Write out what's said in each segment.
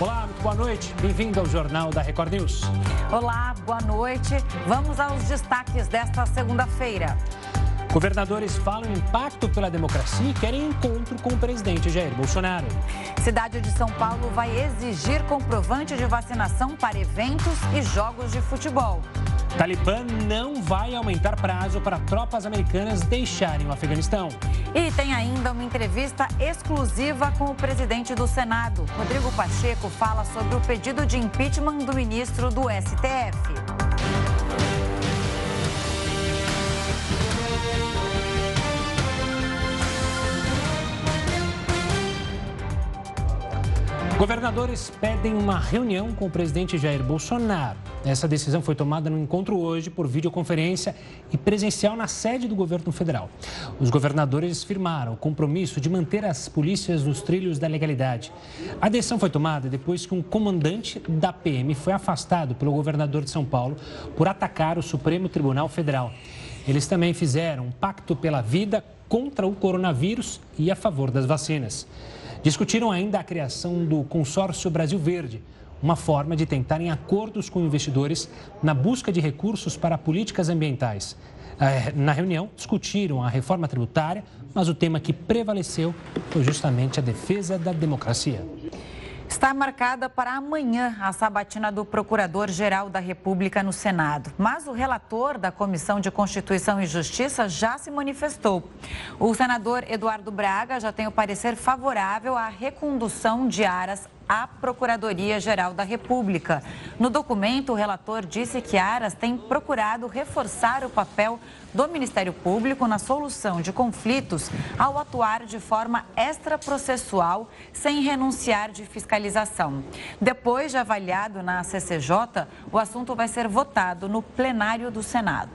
Olá, muito boa noite. Bem-vindo ao Jornal da Record News. Olá, boa noite. Vamos aos destaques desta segunda-feira. Governadores falam em pacto pela democracia e querem encontro com o presidente Jair Bolsonaro. Cidade de São Paulo vai exigir comprovante de vacinação para eventos e jogos de futebol. Talibã não vai aumentar prazo para tropas americanas deixarem o Afeganistão. E tem ainda uma entrevista exclusiva com o presidente do Senado. Rodrigo Pacheco fala sobre o pedido de impeachment do ministro do STF. Governadores pedem uma reunião com o presidente Jair Bolsonaro. Essa decisão foi tomada no encontro hoje por videoconferência e presencial na sede do governo federal. Os governadores firmaram o compromisso de manter as polícias nos trilhos da legalidade. A decisão foi tomada depois que um comandante da PM foi afastado pelo governador de São Paulo por atacar o Supremo Tribunal Federal. Eles também fizeram um pacto pela vida contra o coronavírus e a favor das vacinas. Discutiram ainda a criação do Consórcio Brasil Verde, uma forma de tentarem acordos com investidores na busca de recursos para políticas ambientais. Eh, na reunião, discutiram a reforma tributária, mas o tema que prevaleceu foi justamente a defesa da democracia. Está marcada para amanhã a sabatina do Procurador-Geral da República no Senado. Mas o relator da Comissão de Constituição e Justiça já se manifestou. O senador Eduardo Braga já tem o parecer favorável à recondução de Aras à Procuradoria-Geral da República. No documento, o relator disse que Aras tem procurado reforçar o papel do Ministério Público na solução de conflitos ao atuar de forma extraprocessual sem renunciar de fiscalização. Depois de avaliado na CCJ, o assunto vai ser votado no plenário do Senado.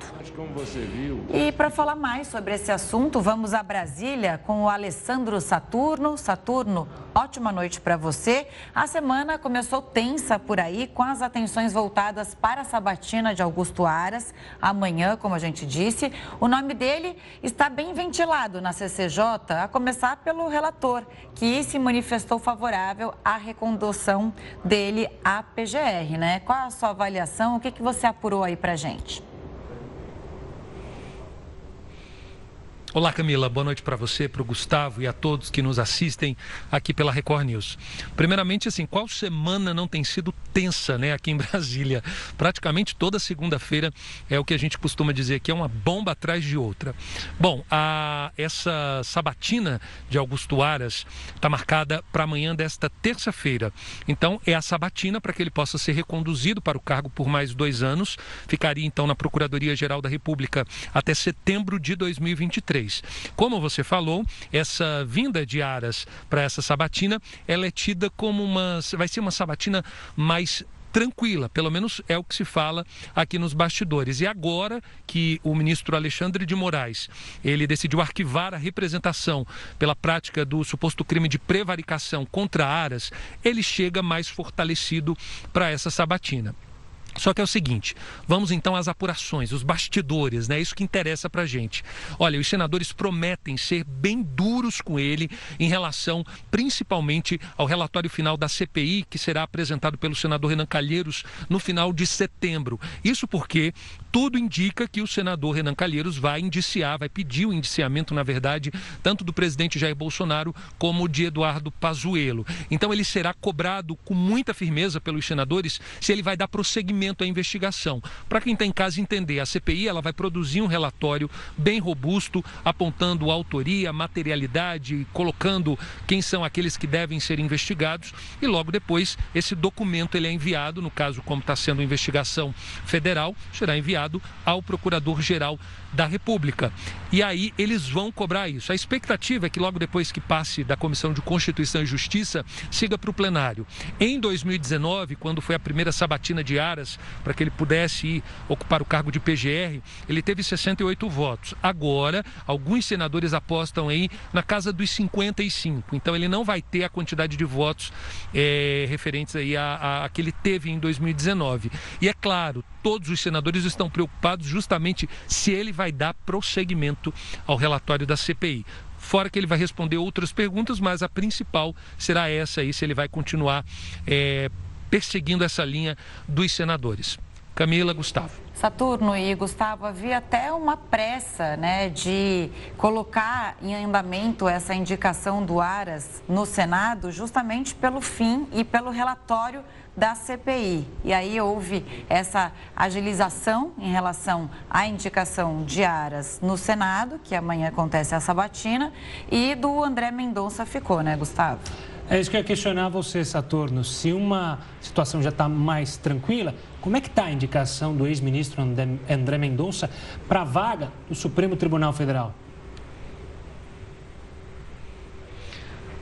E para falar mais sobre esse assunto, vamos a Brasília com o Alessandro Saturno. Saturno, ótima noite para você. A semana começou tensa por aí, com as atenções voltadas para a sabatina de Augusto Aras. Amanhã, como a gente disse, o nome dele está bem ventilado na CCJ, a começar pelo relator, que se manifestou favorável à recondução dele à PGR, né? Qual a sua avaliação? O que, que você apurou aí para gente? Olá, Camila. Boa noite para você, para o Gustavo e a todos que nos assistem aqui pela Record News. Primeiramente, assim, qual semana não tem sido tensa, né, aqui em Brasília? Praticamente toda segunda-feira é o que a gente costuma dizer que é uma bomba atrás de outra. Bom, a, essa sabatina de Augusto Aras está marcada para amanhã desta terça-feira. Então, é a sabatina para que ele possa ser reconduzido para o cargo por mais dois anos. Ficaria então na Procuradoria-Geral da República até setembro de 2023. Como você falou, essa vinda de Aras para essa sabatina, ela é tida como uma. vai ser uma sabatina mais tranquila, pelo menos é o que se fala aqui nos bastidores. E agora que o ministro Alexandre de Moraes, ele decidiu arquivar a representação pela prática do suposto crime de prevaricação contra Aras, ele chega mais fortalecido para essa sabatina. Só que é o seguinte, vamos então às apurações, os bastidores, né? Isso que interessa pra gente. Olha, os senadores prometem ser bem duros com ele em relação principalmente ao relatório final da CPI, que será apresentado pelo senador Renan Calheiros no final de setembro. Isso porque tudo indica que o senador Renan Calheiros vai indiciar, vai pedir o indiciamento, na verdade, tanto do presidente Jair Bolsonaro como de Eduardo Pazuello. Então ele será cobrado com muita firmeza pelos senadores se ele vai dar prosseguimento andamento a investigação. Para quem está em casa entender, a CPI ela vai produzir um relatório bem robusto, apontando autoria, materialidade, colocando quem são aqueles que devem ser investigados e logo depois esse documento ele é enviado, no caso como está sendo investigação federal, será enviado ao Procurador-Geral da República. E aí eles vão cobrar isso. A expectativa é que logo depois que passe da Comissão de Constituição e Justiça, siga para o plenário. Em 2019, quando foi a primeira sabatina de Aras, para que ele pudesse ir ocupar o cargo de PGR, ele teve 68 votos. Agora, alguns senadores apostam aí na casa dos 55. Então ele não vai ter a quantidade de votos é, referentes aí a, a, a que ele teve em 2019. E é claro, todos os senadores estão preocupados justamente se ele vai dar prosseguimento ao relatório da CPI fora que ele vai responder outras perguntas, mas a principal será essa aí, se ele vai continuar é, perseguindo essa linha dos senadores. Camila, Gustavo. Saturno e Gustavo, havia até uma pressa né, de colocar em andamento essa indicação do Aras no Senado, justamente pelo fim e pelo relatório da CPI. E aí houve essa agilização em relação à indicação de Aras no Senado, que amanhã acontece a sabatina, e do André Mendonça ficou, né, Gustavo? É isso que eu ia questionar você, Saturno. Se uma situação já está mais tranquila, como é que está a indicação do ex-ministro André Mendonça para a vaga do Supremo Tribunal Federal?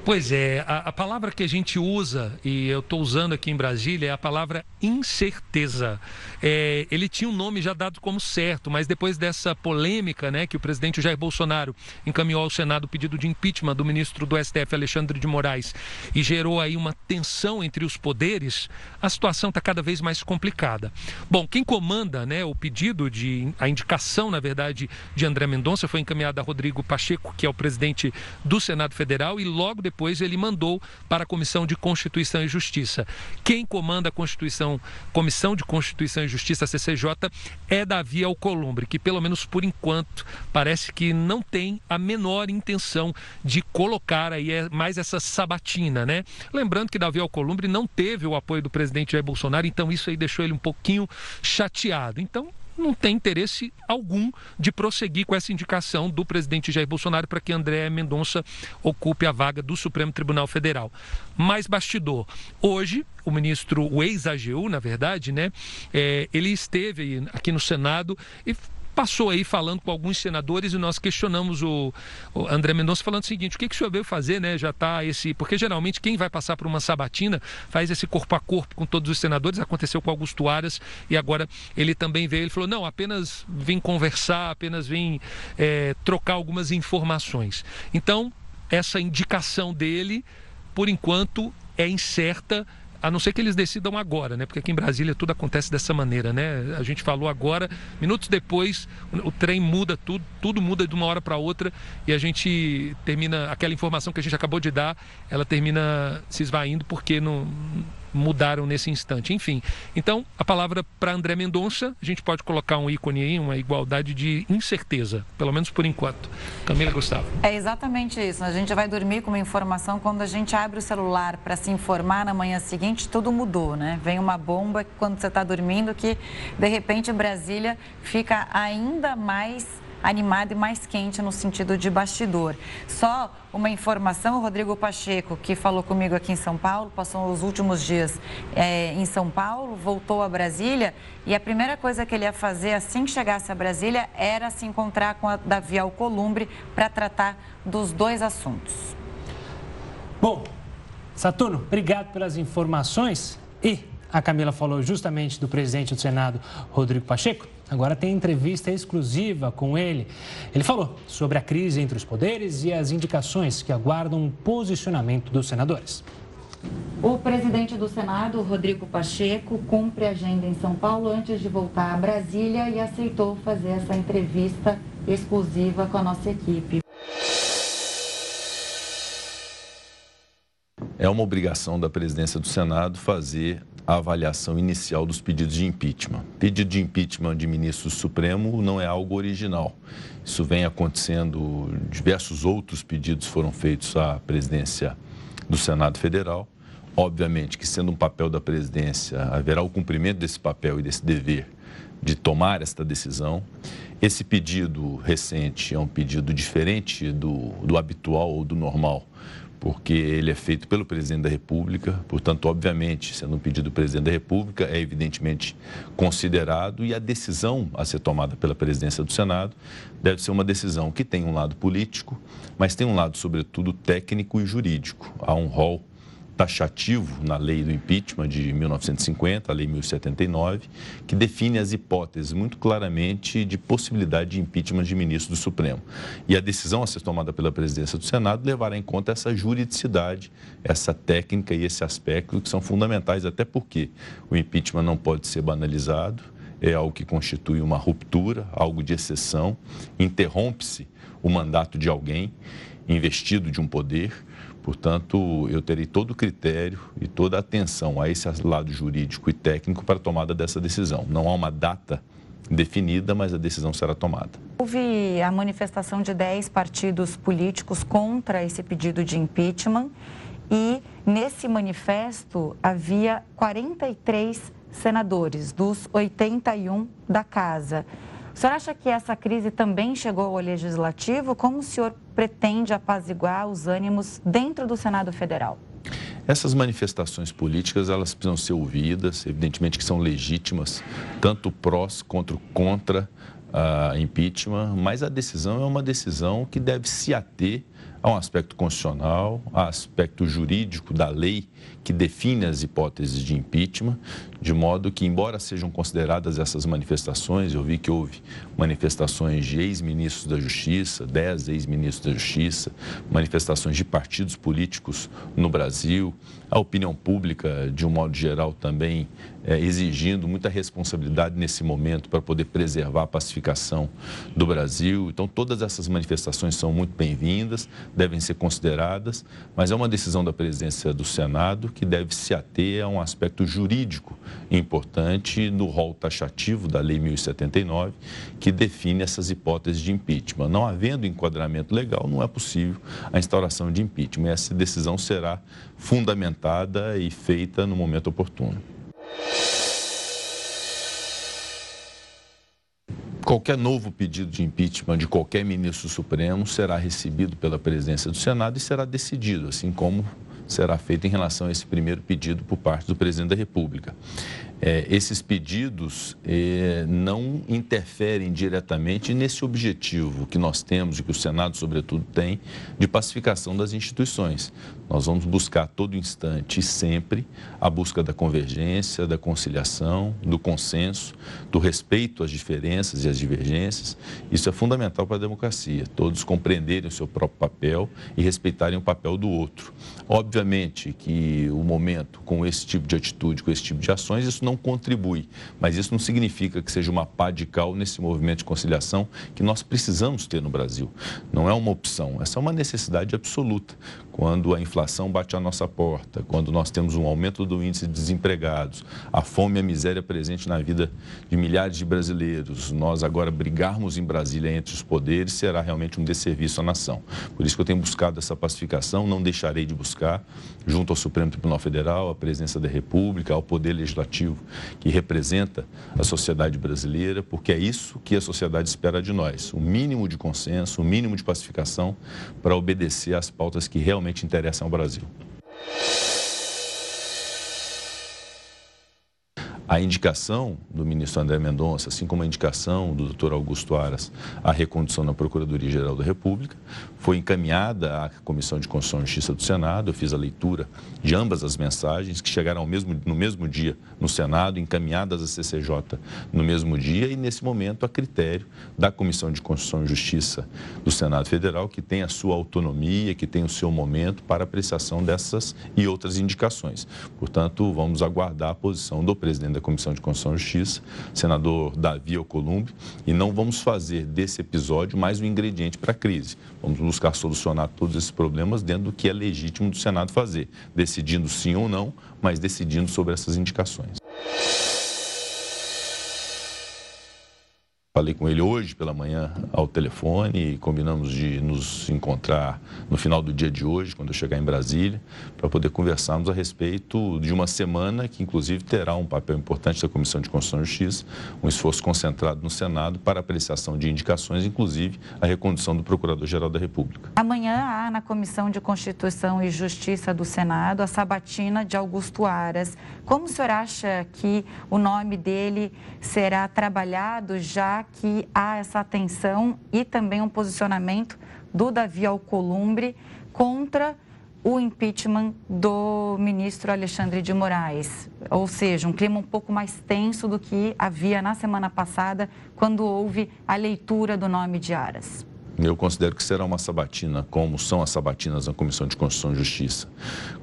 Pois é, a, a, palavra que a gente usa, e eu estou usando aqui em Brasília, é a palavra incerteza. É, ele tinha um nome já dado como certo, mas depois dessa polêmica né, que o presidente Jair Bolsonaro encaminhou ao Senado o pedido de impeachment do ministro do STF, Alexandre de Moraes, e gerou aí uma tensão entre os poderes, a situação está cada vez mais complicada. Bom, quem comanda né, o pedido de, a indicação, na verdade, de André Mendonça foi encaminhada a Rodrigo Pacheco, que é o presidente do Senado Federal, e logo depois depois ele mandou para a Comissão de Constituição e Justiça. Quem comanda a Constituição, Comissão de Constituição e Justiça, CCJ, é Davi Alcolumbre, que pelo menos por enquanto parece que não tem a menor intenção de colocar aí é mais essa sabatina, né? Lembrando que Davi Alcolumbre não teve o apoio do presidente Jair Bolsonaro, então isso aí deixou ele um pouquinho chateado. Então, não tem interesse algum de prosseguir com essa indicação do presidente Jair Bolsonaro para que André Mendonça ocupe a vaga do Supremo Tribunal Federal. Mais bastidor. Hoje, o ministro, o ex-AGU, na verdade, né, é, ele esteve aqui no Senado e passou aí falando com alguns senadores e nós questionamos o, o André Mendonça falando o seguinte: o que, que o senhor veio fazer, né? Já está esse. Porque geralmente quem vai passar por uma sabatina faz esse corpo a corpo com todos os senadores. Aconteceu com Augusto Aras e agora ele também veio. Ele falou: não, apenas vim conversar, apenas vim é, trocar algumas informações. Então, essa indicação dele, por enquanto, é incerta a não ser que eles decidam agora, né? Porque aqui em Brasília tudo acontece dessa maneira, né? A gente falou agora, minutos depois, o, trem muda tudo, tudo muda de uma hora para outra e a gente termina aquela informação que a gente acabou de dar, ela termina se esvaindo porque não mudaram nesse instante. Enfim, então a palavra para André Mendonça, a gente pode colocar um ícone aí, uma igualdade de incerteza, pelo menos por enquanto. Camila Gustavo. É exatamente isso. A gente vai dormir com uma informação quando a gente abre o celular para se informar na manhã seguinte, tudo mudou, né? Vem uma bomba quando você está dormindo que de repente Brasília fica ainda mais animado e mais quente no sentido de bastidor. Só uma informação, o Rodrigo Pacheco, que falou comigo aqui em São Paulo, passou os últimos dias é, em São Paulo, voltou a Brasília e a primeira coisa que ele ia fazer assim que chegasse a Brasília era se encontrar com a Davi Alcolumbre para tratar dos dois assuntos. Bom, Saturno, obrigado pelas informações e a Camila falou justamente do presidente do Senado, Rodrigo Pacheco. Agora tem entrevista exclusiva com ele. Ele falou sobre a crise entre os poderes e as indicações que aguardam um posicionamento dos senadores. O presidente do Senado, Rodrigo Pacheco, cumpre a agenda em São Paulo antes de voltar a Brasília e aceitou fazer essa entrevista exclusiva com a nossa equipe. É uma obrigação da presidência do Senado fazer a avaliação inicial dos pedidos de impeachment. Pedido de impeachment de ministro supremo não é algo original. Isso vem acontecendo, diversos outros pedidos foram feitos à presidência do Senado Federal. Obviamente que, sendo um papel da presidência, haverá o cumprimento desse papel e desse dever de tomar esta decisão. Esse pedido recente é um pedido diferente do, do habitual ou do normal porque ele é feito pelo presidente da República, portanto, obviamente, sendo um pedido do presidente da República, é evidentemente considerado e a decisão a ser tomada pela presidência do Senado deve ser uma decisão que tem um lado político, mas tem um lado, sobretudo, técnico e jurídico. Há um rol taxativo na lei do impeachment de 1950, a lei 1079, que define as hipóteses muito claramente de possibilidade de impeachment de ministro do Supremo. E a decisão a ser tomada pela presidência do Senado levará em conta essa juridicidade, essa técnica e esse aspecto que são fundamentais, até porque o impeachment não pode ser banalizado, é algo que constitui uma ruptura, algo de exceção, interrompe-se o mandato de alguém investido de um poder. Portanto, eu terei todo o critério e toda a atenção a esse lado jurídico e técnico para a tomada dessa decisão. Não há uma data definida, mas a decisão será tomada. Houve a manifestação de 10 partidos políticos contra esse pedido de impeachment e nesse manifesto havia 43 senadores dos 81 da casa. O senhor acha que essa crise também chegou ao legislativo? Como o senhor pretende apaziguar os ânimos dentro do Senado Federal? Essas manifestações políticas, elas precisam ser ouvidas, evidentemente que são legítimas, tanto prós quanto contra a impeachment, mas a decisão é uma decisão que deve se ater Há um aspecto constitucional, há aspecto jurídico da lei que define as hipóteses de impeachment, de modo que, embora sejam consideradas essas manifestações, eu vi que houve manifestações de ex-ministros da Justiça, dez ex-ministros da Justiça, manifestações de partidos políticos no Brasil, a opinião pública, de um modo geral, também é, exigindo muita responsabilidade nesse momento para poder preservar a pacificação do Brasil. Então, todas essas manifestações são muito bem-vindas, devem ser consideradas, mas é uma decisão da presidência do Senado que deve se ater a um aspecto jurídico importante no rol taxativo da Lei 1079, que define essas hipóteses de impeachment. Não havendo enquadramento legal, não é possível a instauração de impeachment. Essa decisão será fundamentada e feita no momento oportuno. Qualquer novo pedido de impeachment de qualquer ministro supremo será recebido pela presidência do Senado e será decidido, assim como será feito em relação a esse primeiro pedido por parte do presidente da República. É, esses pedidos é, não interferem diretamente nesse objetivo que nós temos e que o Senado, sobretudo, tem de pacificação das instituições. Nós vamos buscar a todo instante e sempre a busca da convergência, da conciliação, do consenso, do respeito às diferenças e às divergências. Isso é fundamental para a democracia, todos compreenderem o seu próprio papel e respeitarem o papel do outro. Obviamente que o momento com esse tipo de atitude, com esse tipo de ações, isso não não contribui. Mas isso não significa que seja uma pá de cal nesse movimento de conciliação que nós precisamos ter no Brasil. Não é uma opção, essa é uma necessidade absoluta. Quando a inflação bate à nossa porta, quando nós temos um aumento do índice de desempregados, a fome e a miséria presente na vida de milhares de brasileiros, nós agora brigarmos em Brasília entre os poderes será realmente um desserviço à nação. Por isso que eu tenho buscado essa pacificação, não deixarei de buscar, junto ao Supremo Tribunal Federal, à Presidência da República, ao Poder Legislativo que representa a sociedade brasileira, porque é isso que a sociedade espera de nós: o mínimo de consenso, o mínimo de pacificação para obedecer às pautas que realmente interessam ao Brasil. A indicação do ministro André Mendonça, assim como a indicação do doutor Augusto Aras à recondução na Procuradoria-Geral da República, foi encaminhada à Comissão de Constituição e Justiça do Senado. Eu fiz a leitura de ambas as mensagens, que chegaram mesmo, no mesmo dia no Senado, encaminhadas à CCJ no mesmo dia, e nesse momento a critério da Comissão de Constituição e Justiça do Senado Federal, que tem a sua autonomia, que tem o seu momento para apreciação dessas e outras indicações. Portanto, vamos aguardar a posição do presidente da Comissão de Constituição e Justiça, senador Davi Alcolumbre, e não vamos fazer desse episódio mais um ingrediente para a crise. Vamos buscar solucionar todos esses problemas dentro do que é legítimo do Senado fazer, decidindo sim ou não, mas decidindo sobre essas indicações. Falei com ele hoje pela manhã ao telefone e combinamos de nos encontrar no final do dia de hoje, quando eu chegar em Brasília, para poder conversarmos a respeito de uma semana que, inclusive, terá um papel importante da Comissão de Constituição e Justiça, um esforço concentrado no Senado para apreciação de indicações, inclusive a recondução do Procurador-Geral da República. Amanhã há na Comissão de Constituição e Justiça do Senado a sabatina de Augusto Aras. Como o senhor acha que o nome dele será trabalhado já que há essa atenção e também um posicionamento do Davi Alcolumbre contra o impeachment do ministro Alexandre de Moraes. Ou seja, um clima um pouco mais tenso do que havia na semana passada, quando houve a leitura do nome de Aras. Eu considero que será uma sabatina, como são as sabatinas na Comissão de Constituição e Justiça,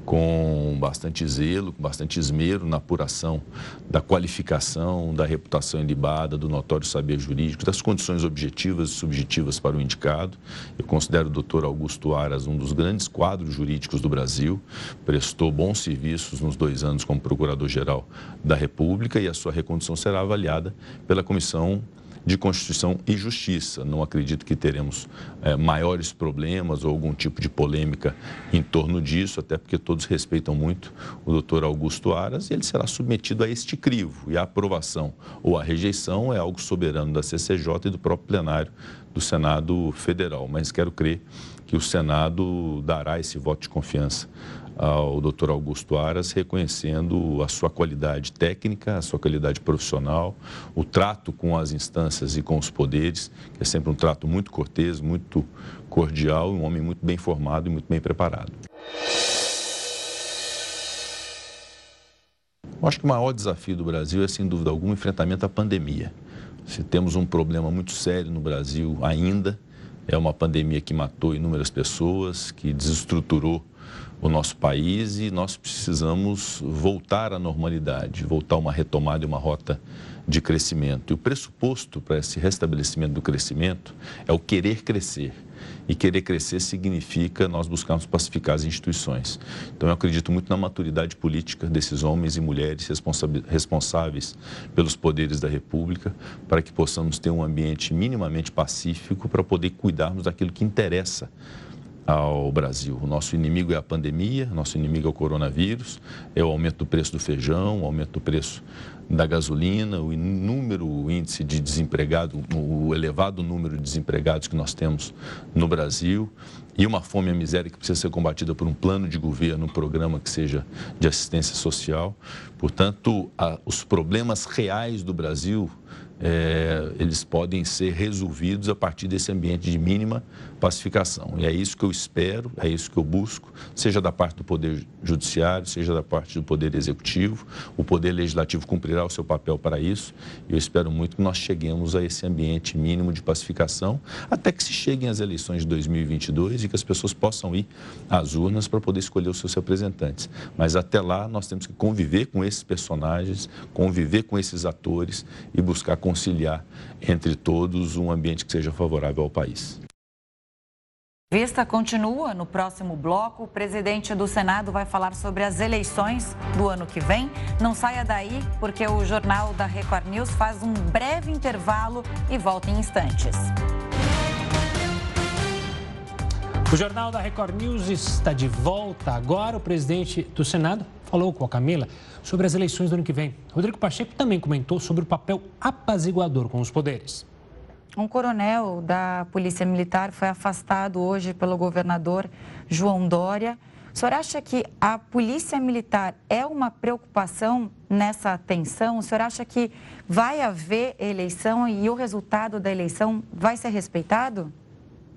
com bastante zelo, com bastante esmero na apuração da qualificação, da reputação ilibada, do notório saber jurídico, das condições objetivas e subjetivas para o indicado. Eu considero o doutor Augusto Aras um dos grandes quadros jurídicos do Brasil, prestou bons serviços nos dois anos como Procurador-Geral da República e a sua recondução será avaliada pela Comissão de Constituição e Justiça. Não acredito que teremos é, maiores problemas ou algum tipo de polêmica em torno disso, até porque todos respeitam muito o doutor Augusto Aras e ele será submetido a este crivo. E a aprovação ou a rejeição é algo soberano da CCJ e do próprio plenário do Senado Federal. Mas quero crer que o Senado dará esse voto de confiança ao Dr. Augusto Aras, reconhecendo a sua qualidade técnica, a sua qualidade profissional, o trato com as instâncias e com os poderes, que é sempre um trato muito cortês, muito cordial, um homem muito bem formado e muito bem preparado. Eu acho que o maior desafio do Brasil é, sem dúvida alguma, o enfrentamento à pandemia. Se temos um problema muito sério no Brasil ainda, é uma pandemia que matou inúmeras pessoas, que desestruturou o nosso país e nós precisamos voltar à normalidade, voltar a uma retomada e uma rota de crescimento. E o pressuposto para esse restabelecimento do crescimento é o querer crescer. E querer crescer significa nós buscarmos pacificar as instituições. Então, eu acredito muito na maturidade política desses homens e mulheres responsáveis pelos poderes da República, para que possamos ter um ambiente minimamente pacífico para poder cuidarmos daquilo que interessa ao Brasil. O nosso inimigo é a pandemia, nosso inimigo é o coronavírus, é o aumento do preço do feijão, o aumento do preço da gasolina, o número, o índice de desempregado, o elevado número de desempregados que nós temos no Brasil e uma fome e miséria que precisa ser combatida por um plano de governo, um programa que seja de assistência social. Portanto, a, os problemas reais do Brasil é, eles podem ser resolvidos a partir desse ambiente de mínima pacificação. E é isso que eu espero, é isso que eu busco, seja da parte do Poder Judiciário, seja da parte do Poder Executivo. O Poder Legislativo cumprirá o seu papel para isso. E eu espero muito que nós cheguemos a esse ambiente mínimo de pacificação, até que se cheguem as eleições de 2022 e que as pessoas possam ir às urnas para poder escolher os seus representantes. Mas até lá, nós temos que conviver com esses personagens, conviver com esses atores e buscar conciliar entre todos um ambiente que seja favorável ao país. Vista continua no próximo bloco. O presidente do Senado vai falar sobre as eleições do ano que vem. Não saia daí, porque o jornal da Record News faz um breve intervalo e volta em instantes. O Jornal da Record News está de volta. Agora, o presidente do Senado falou com a Camila sobre as eleições do ano que vem. Rodrigo Pacheco também comentou sobre o papel apaziguador com os poderes. Um coronel da Polícia Militar foi afastado hoje pelo governador João Dória. O senhor acha que a Polícia Militar é uma preocupação nessa tensão? O senhor acha que vai haver eleição e o resultado da eleição vai ser respeitado?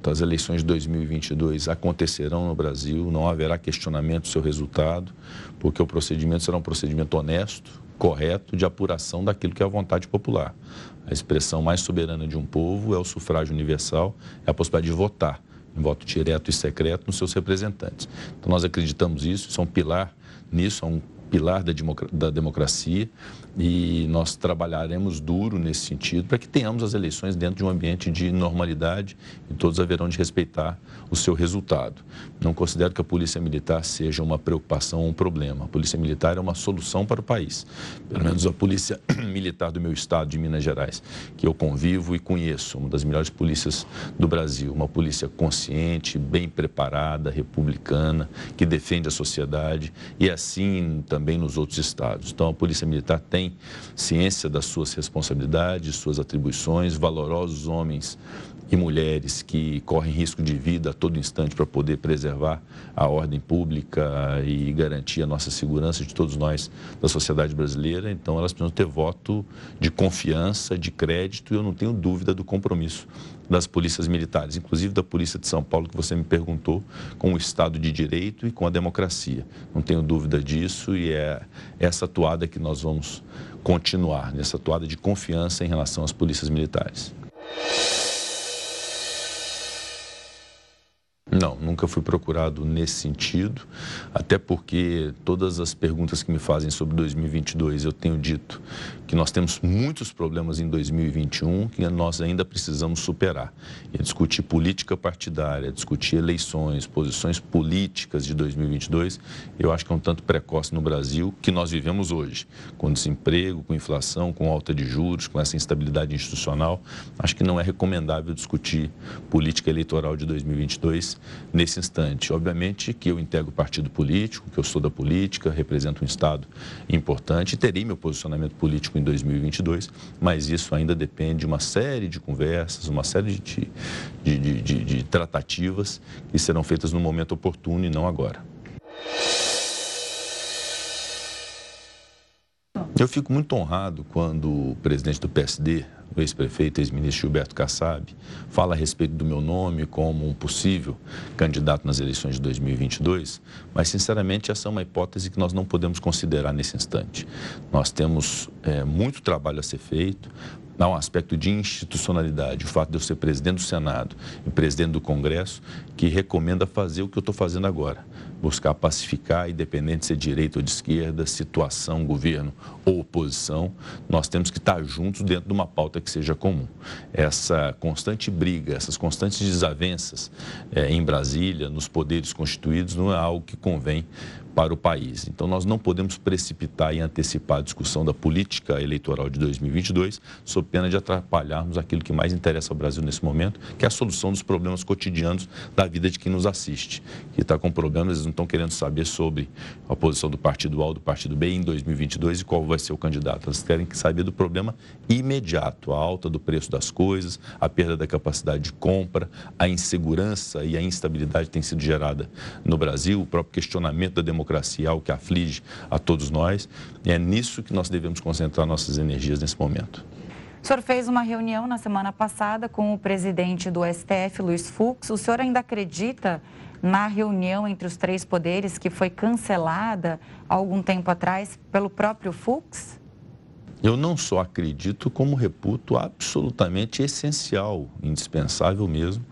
As eleições de 2022 acontecerão no Brasil, não haverá questionamento do seu resultado, porque o procedimento será um procedimento honesto, correto, de apuração daquilo que é a vontade popular. A expressão mais soberana de um povo é o sufrágio universal, é a possibilidade de votar em voto direto e secreto nos seus representantes. Então, nós acreditamos isso, isso é um pilar nisso, é um pilar da, democracia e nós trabalharemos duro nesse sentido para que tenhamos as eleições dentro de um ambiente de normalidade e todos haverão de respeitar o seu resultado. Não considero que a Polícia Militar seja uma preocupação ou um problema. A Polícia Militar é uma solução para o país. Pelo menos a Polícia Militar do meu estado, de Minas Gerais, que eu convivo e conheço, uma das melhores polícias do Brasil. Uma polícia consciente, bem preparada, republicana, que defende a sociedade e assim também nos outros estados. Então, a Polícia Militar tem tem ciência das suas responsabilidades, suas atribuições, valorosos homens e mulheres que correm risco de vida a todo instante para poder preservar a ordem pública e garantir a nossa segurança de todos nós da sociedade brasileira. Então, elas precisam ter voto de confiança, de crédito, e eu não tenho dúvida do compromisso das polícias militares, inclusive da Polícia de São Paulo, que você me perguntou, com o Estado de Direito e com a democracia. Não tenho dúvida disso e é essa atuada que nós vamos continuar, nessa atuada de confiança em relação às polícias militares. Não, nunca fui procurado nesse sentido, até porque todas as perguntas que me fazem sobre 2022 eu tenho dito que nós temos muitos problemas em 2021 que nós ainda precisamos superar. E discutir política partidária, discutir eleições, posições políticas de 2022, eu acho que é um tanto precoce no Brasil que nós vivemos hoje, com desemprego, com inflação, com alta de juros, com essa instabilidade institucional. Acho que não é recomendável discutir política eleitoral de 2022 nesse instante. Obviamente que eu integro partido político, que eu sou da política, represento um Estado importante terei meu posicionamento político em 2022, mas isso ainda depende de uma série de conversas, uma série de, de, de, de, de tratativas que serão feitas no momento oportuno e não agora. Eu fico muito honrado quando o presidente do PSD, o ex-prefeito, ex-ministro Gilberto Kassab, fala a respeito do meu nome como um possível candidato nas eleições de 2022, mas, sinceramente, essa é uma hipótese que nós não podemos considerar nesse instante. Nós temos é, muito trabalho a ser feito, há um aspecto de institucionalidade, o fato de eu ser presidente do Senado e presidente do Congresso, que recomenda fazer o que eu estou fazendo agora, buscar pacificar, independente de ser direita ou de esquerda, situação, governo ou oposição, nós temos que estar juntos dentro de uma pauta que seja comum. Essa constante briga, essas constantes desavenças é, em Brasília, nos poderes constituídos, não é algo que convém para o país. Então, nós não podemos precipitar e antecipar a discussão da política eleitoral de 2022, sob pena de atrapalharmos aquilo que mais interessa ao Brasil nesse momento, que é a solução dos problemas cotidianos da vida de quem nos assiste, que está com problemas, estão querendo saber sobre a posição do partido A do partido B em 2022 e qual vai ser o candidato. Eles querem saber do problema imediato, a alta do preço das coisas, a perda da capacidade de compra, a insegurança e a instabilidade que tem sido gerada no Brasil, o próprio questionamento da democracia democracia, algo que aflige a todos nós. E é nisso que nós devemos concentrar nossas energias nesse momento. O senhor fez uma reunião na semana passada com o presidente do STF, Luiz Fux. O senhor ainda acredita na reunião entre os três poderes que foi cancelada há algum tempo atrás pelo próprio Fux? Eu não só acredito, como reputo absolutamente essencial, indispensável mesmo,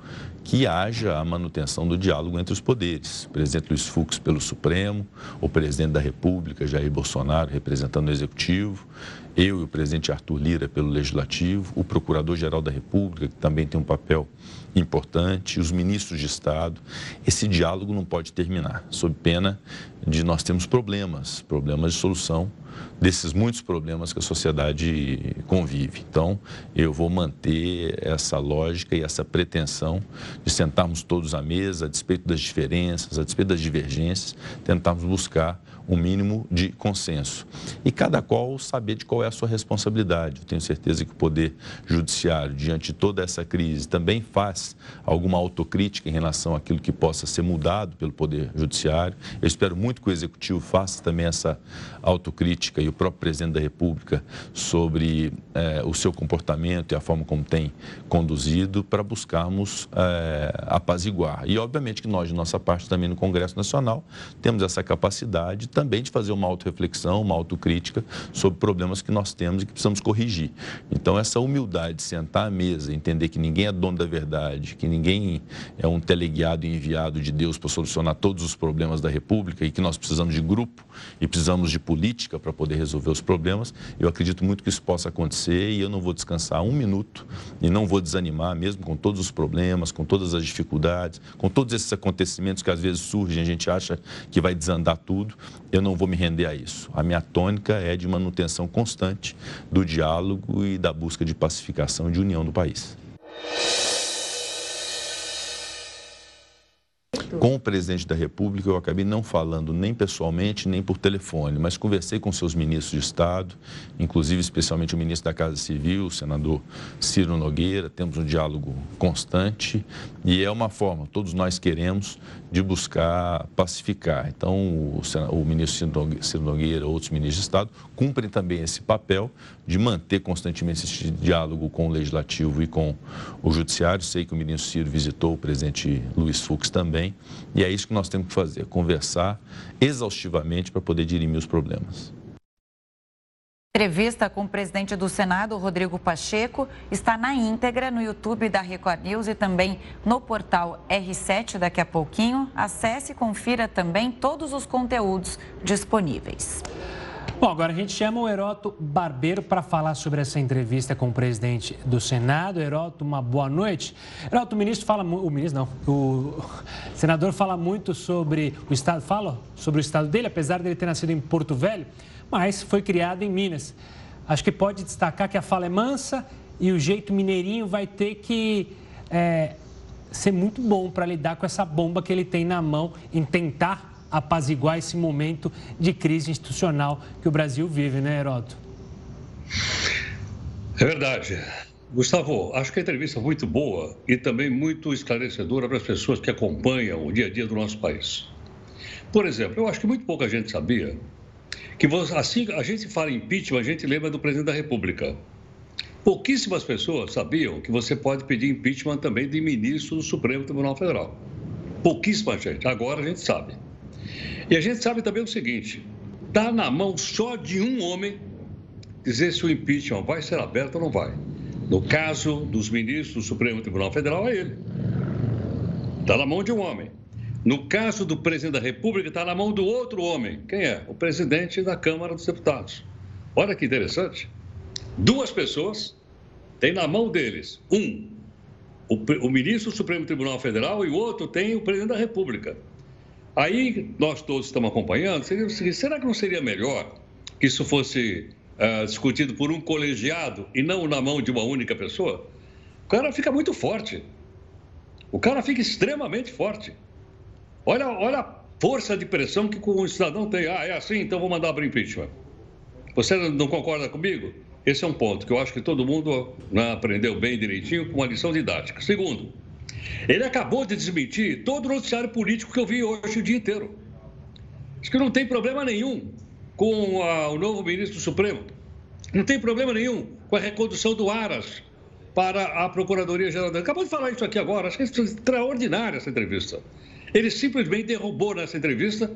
que haja a manutenção do diálogo entre os poderes. O presidente Luiz Fux pelo Supremo, o presidente da República, Jair Bolsonaro, representando o Executivo, eu e o presidente Arthur Lira pelo Legislativo, o Procurador-Geral da República, que também tem um papel importante, os ministros de Estado. Esse diálogo não pode terminar, sob pena de nós termos problemas, problemas de solução desses muitos problemas que a sociedade convive. Então, eu vou manter essa lógica e essa pretensão de sentarmos todos à mesa, a despeito das diferenças, a despeito das divergências, tentarmos buscar um mínimo de consenso. E cada qual saber de qual é a sua responsabilidade. Eu tenho certeza que o Poder Judiciário, diante de toda essa crise, também alguma autocrítica em relação àquilo que possa ser mudado pelo Poder Judiciário. Eu espero muito que o Executivo faça também essa autocrítica e o próprio Presidente da República sobre eh, o seu comportamento e a forma como tem conduzido para buscarmos eh, apaziguar. E, obviamente, que nós, de nossa parte, também no Congresso Nacional, temos essa capacidade também de fazer uma autorreflexão, uma autocrítica sobre problemas que nós temos e que precisamos corrigir. Então, essa humildade de sentar à mesa, entender que ninguém é dono da verdade, que ninguém é um teleguiado e enviado de Deus para solucionar todos os problemas da República e que nós precisamos de grupo e precisamos de política para poder resolver os problemas, eu acredito muito que isso possa acontecer e eu não vou descansar um minuto e não vou desanimar, mesmo com todos os problemas, com todas as dificuldades, com todos esses acontecimentos que às vezes surgem, a gente acha que vai desandar tudo eu não vou me render a isso. A minha tônica é de manutenção constante do diálogo e da busca de pacificação e de união do país. Com o presidente da República, eu acabei não falando nem pessoalmente, nem por telefone, mas conversei com seus ministros de Estado, inclusive especialmente o ministro da Casa Civil, o senador Ciro Nogueira. Temos um diálogo constante e é uma forma, todos nós queremos, de buscar pacificar. Então, o, o ministro Ciro Nogueira, outros ministros de Estado, cumprem também esse papel de manter constantemente esse diálogo com o Legislativo e com o Judiciário. Sei que o ministro Ciro visitou o presidente Luiz Fux também. E é isso que nós temos que fazer, conversar exaustivamente para poder dirimir os problemas. Entrevista com o presidente do Senado, Rodrigo Pacheco, está na íntegra no YouTube da Record News e também no portal R7 daqui a pouquinho. Acesse e confira também todos os conteúdos disponíveis. Bom, agora a gente chama o Heroto Barbeiro para falar sobre essa entrevista com o presidente do Senado. Heroto, uma boa noite. Heroto, o ministro fala o ministro não, o senador fala muito sobre o estado, fala sobre o estado dele, apesar dele ter nascido em Porto Velho mas foi criado em Minas. Acho que pode destacar que a fala é mansa e o jeito mineirinho vai ter que é, ser muito bom para lidar com essa bomba que ele tem na mão em tentar apaziguar esse momento de crise institucional que o Brasil vive, né, Heródoto? É verdade. Gustavo, acho que a entrevista é muito boa e também muito esclarecedora para as pessoas que acompanham o dia a dia do nosso país. Por exemplo, eu acho que muito pouca gente sabia que assim a gente fala em impeachment, a gente lembra do presidente da República. Pouquíssimas pessoas sabiam que você pode pedir impeachment também de ministro do Supremo Tribunal Federal. Pouquíssima gente. Agora a gente sabe. E a gente sabe também o seguinte: está na mão só de um homem dizer se o impeachment vai ser aberto ou não vai. No caso dos ministros do Supremo Tribunal Federal, é ele. Está na mão de um homem. No caso do presidente da República, está na mão do outro homem. Quem é? O presidente da Câmara dos Deputados. Olha que interessante. Duas pessoas têm na mão deles. Um, o, o ministro do Supremo Tribunal Federal, e o outro tem o presidente da República. Aí nós todos estamos acompanhando. Seria o seguinte: será que não seria melhor que isso fosse uh, discutido por um colegiado e não na mão de uma única pessoa? O cara fica muito forte. O cara fica extremamente forte. Olha, olha a força de pressão que o cidadão tem. Ah, é assim, então vou mandar abrir impeachment. Você não concorda comigo? Esse é um ponto que eu acho que todo mundo né, aprendeu bem direitinho com uma lição didática. Segundo, ele acabou de desmentir todo o noticiário político que eu vi hoje o dia inteiro. Acho que não tem problema nenhum com a, o novo ministro Supremo. Não tem problema nenhum com a recondução do Aras para a Procuradoria-Geral. Acabou de falar isso aqui agora. Acho que é extraordinária essa entrevista. Ele simplesmente derrubou nessa entrevista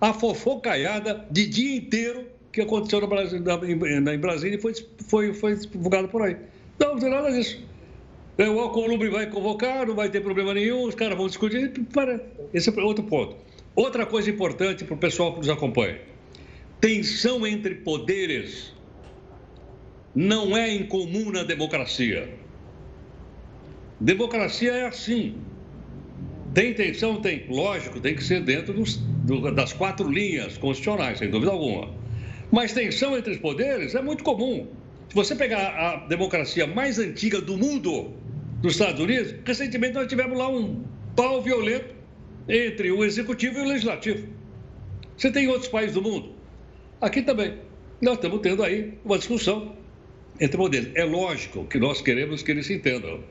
a fofocaiada de dia inteiro que aconteceu no Brasil, na, em Brasília e foi, foi, foi divulgado por aí. Não, não tem nada disso. É, o Alcolumbre vai convocar, não vai ter problema nenhum, os caras vão discutir. Esse é outro ponto. Outra coisa importante para o pessoal que nos acompanha: tensão entre poderes não é incomum na democracia. Democracia é assim. Tem tensão? Tem. Lógico, tem que ser dentro dos, do, das quatro linhas constitucionais, sem dúvida alguma. Mas tensão entre os poderes é muito comum. Se você pegar a democracia mais antiga do mundo, dos Estados Unidos, recentemente nós tivemos lá um pau violento entre o executivo e o legislativo. Você tem outros países do mundo? Aqui também. Nós estamos tendo aí uma discussão entre poderes. É lógico que nós queremos que eles se entendam.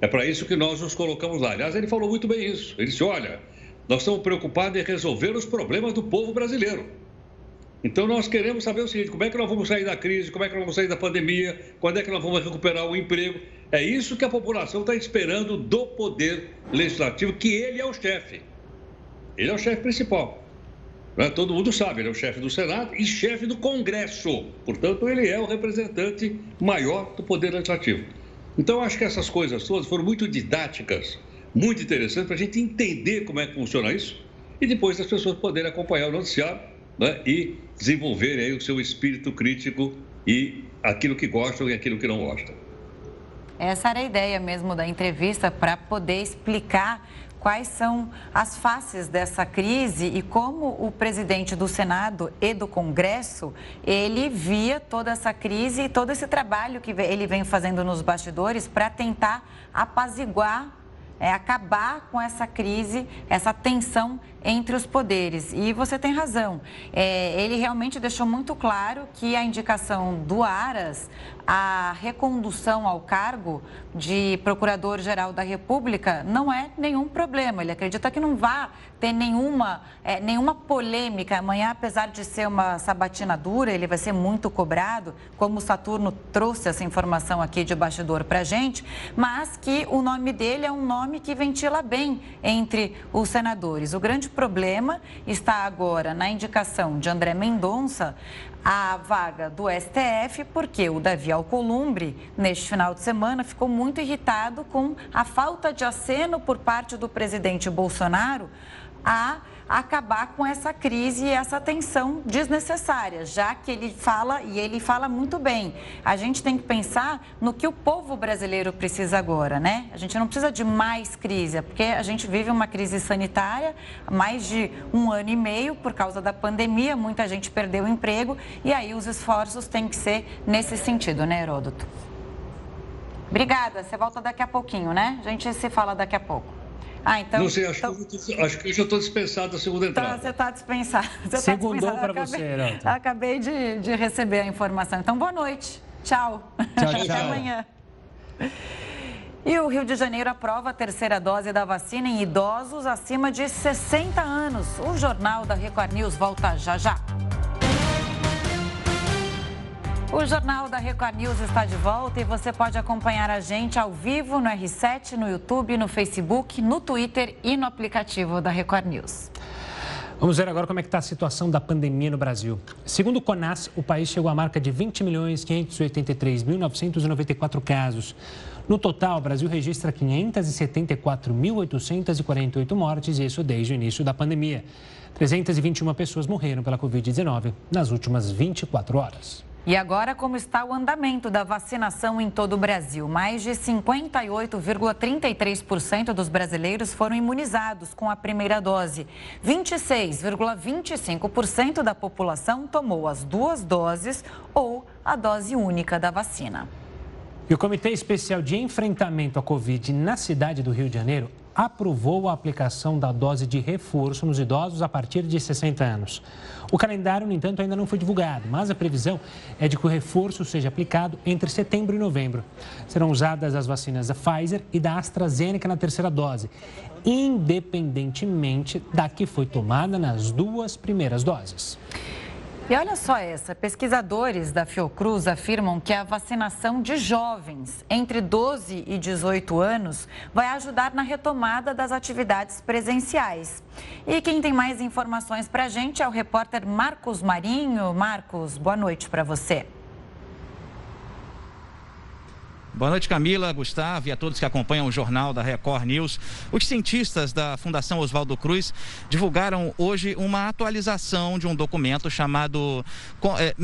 É para isso que nós nos colocamos lá. Aliás, ele falou muito bem isso. Ele disse: olha, nós estamos preocupados em resolver os problemas do povo brasileiro. Então, nós queremos saber o seguinte: como é que nós vamos sair da crise, como é que nós vamos sair da pandemia, quando é que nós vamos recuperar o emprego. É isso que a população está esperando do Poder Legislativo, que ele é o chefe. Ele é o chefe principal. Né? Todo mundo sabe, ele é o chefe do Senado e chefe do Congresso. Portanto, ele é o representante maior do Poder Legislativo. Então, acho que essas coisas todas foram muito didáticas, muito interessantes para a gente entender como é que funciona isso e depois as pessoas poderem acompanhar o noticiário né, e desenvolverem aí o seu espírito crítico e aquilo que gostam e aquilo que não gostam. Essa era a ideia mesmo da entrevista para poder explicar quais são as faces dessa crise e como o presidente do Senado e do Congresso, ele via toda essa crise e todo esse trabalho que ele vem fazendo nos bastidores para tentar apaziguar é acabar com essa crise, essa tensão entre os poderes. E você tem razão. É, ele realmente deixou muito claro que a indicação do Aras, a recondução ao cargo de Procurador-Geral da República, não é nenhum problema. Ele acredita que não vai ter nenhuma, é, nenhuma polêmica. Amanhã, apesar de ser uma sabatina dura, ele vai ser muito cobrado, como o Saturno trouxe essa informação aqui de bastidor para a gente, mas que o nome dele é um nome que ventila bem entre os senadores. O grande problema está agora na indicação de André Mendonça a vaga do STF, porque o Davi Alcolumbre, neste final de semana, ficou muito irritado com a falta de aceno por parte do presidente Bolsonaro a acabar com essa crise e essa tensão desnecessária, já que ele fala, e ele fala muito bem, a gente tem que pensar no que o povo brasileiro precisa agora, né? A gente não precisa de mais crise, porque a gente vive uma crise sanitária mais de um ano e meio por causa da pandemia, muita gente perdeu o emprego e aí os esforços têm que ser nesse sentido, né, Heródoto? Obrigada, você volta daqui a pouquinho, né? A gente se fala daqui a pouco. Ah, então. Não sei, acho, então... que, eu, acho que eu já estou dispensado da segunda então, entrada. Então, você está dispensado. Você Segundou tá para você, Heraldo. Acabei de, de receber a informação. Então, boa noite. Tchau. Tchau, tchau. Até amanhã. E o Rio de Janeiro aprova a terceira dose da vacina em idosos acima de 60 anos. O Jornal da Record News volta já já. O Jornal da Record News está de volta e você pode acompanhar a gente ao vivo no R7, no YouTube, no Facebook, no Twitter e no aplicativo da Record News. Vamos ver agora como é que está a situação da pandemia no Brasil. Segundo o CONAS, o país chegou à marca de 20 milhões 583.994 casos. No total, o Brasil registra 574.848 mortes, isso desde o início da pandemia. 321 pessoas morreram pela Covid-19 nas últimas 24 horas. E agora, como está o andamento da vacinação em todo o Brasil? Mais de 58,33% dos brasileiros foram imunizados com a primeira dose. 26,25% da população tomou as duas doses ou a dose única da vacina. E o Comitê Especial de Enfrentamento à Covid na cidade do Rio de Janeiro aprovou a aplicação da dose de reforço nos idosos a partir de 60 anos. O calendário, no entanto, ainda não foi divulgado, mas a previsão é de que o reforço seja aplicado entre setembro e novembro. Serão usadas as vacinas da Pfizer e da AstraZeneca na terceira dose, independentemente da que foi tomada nas duas primeiras doses. E olha só essa: pesquisadores da Fiocruz afirmam que a vacinação de jovens entre 12 e 18 anos vai ajudar na retomada das atividades presenciais. E quem tem mais informações para a gente é o repórter Marcos Marinho. Marcos, boa noite para você. Boa noite, Camila, Gustavo e a todos que acompanham o jornal da Record News. Os cientistas da Fundação Oswaldo Cruz divulgaram hoje uma atualização de um documento chamado é,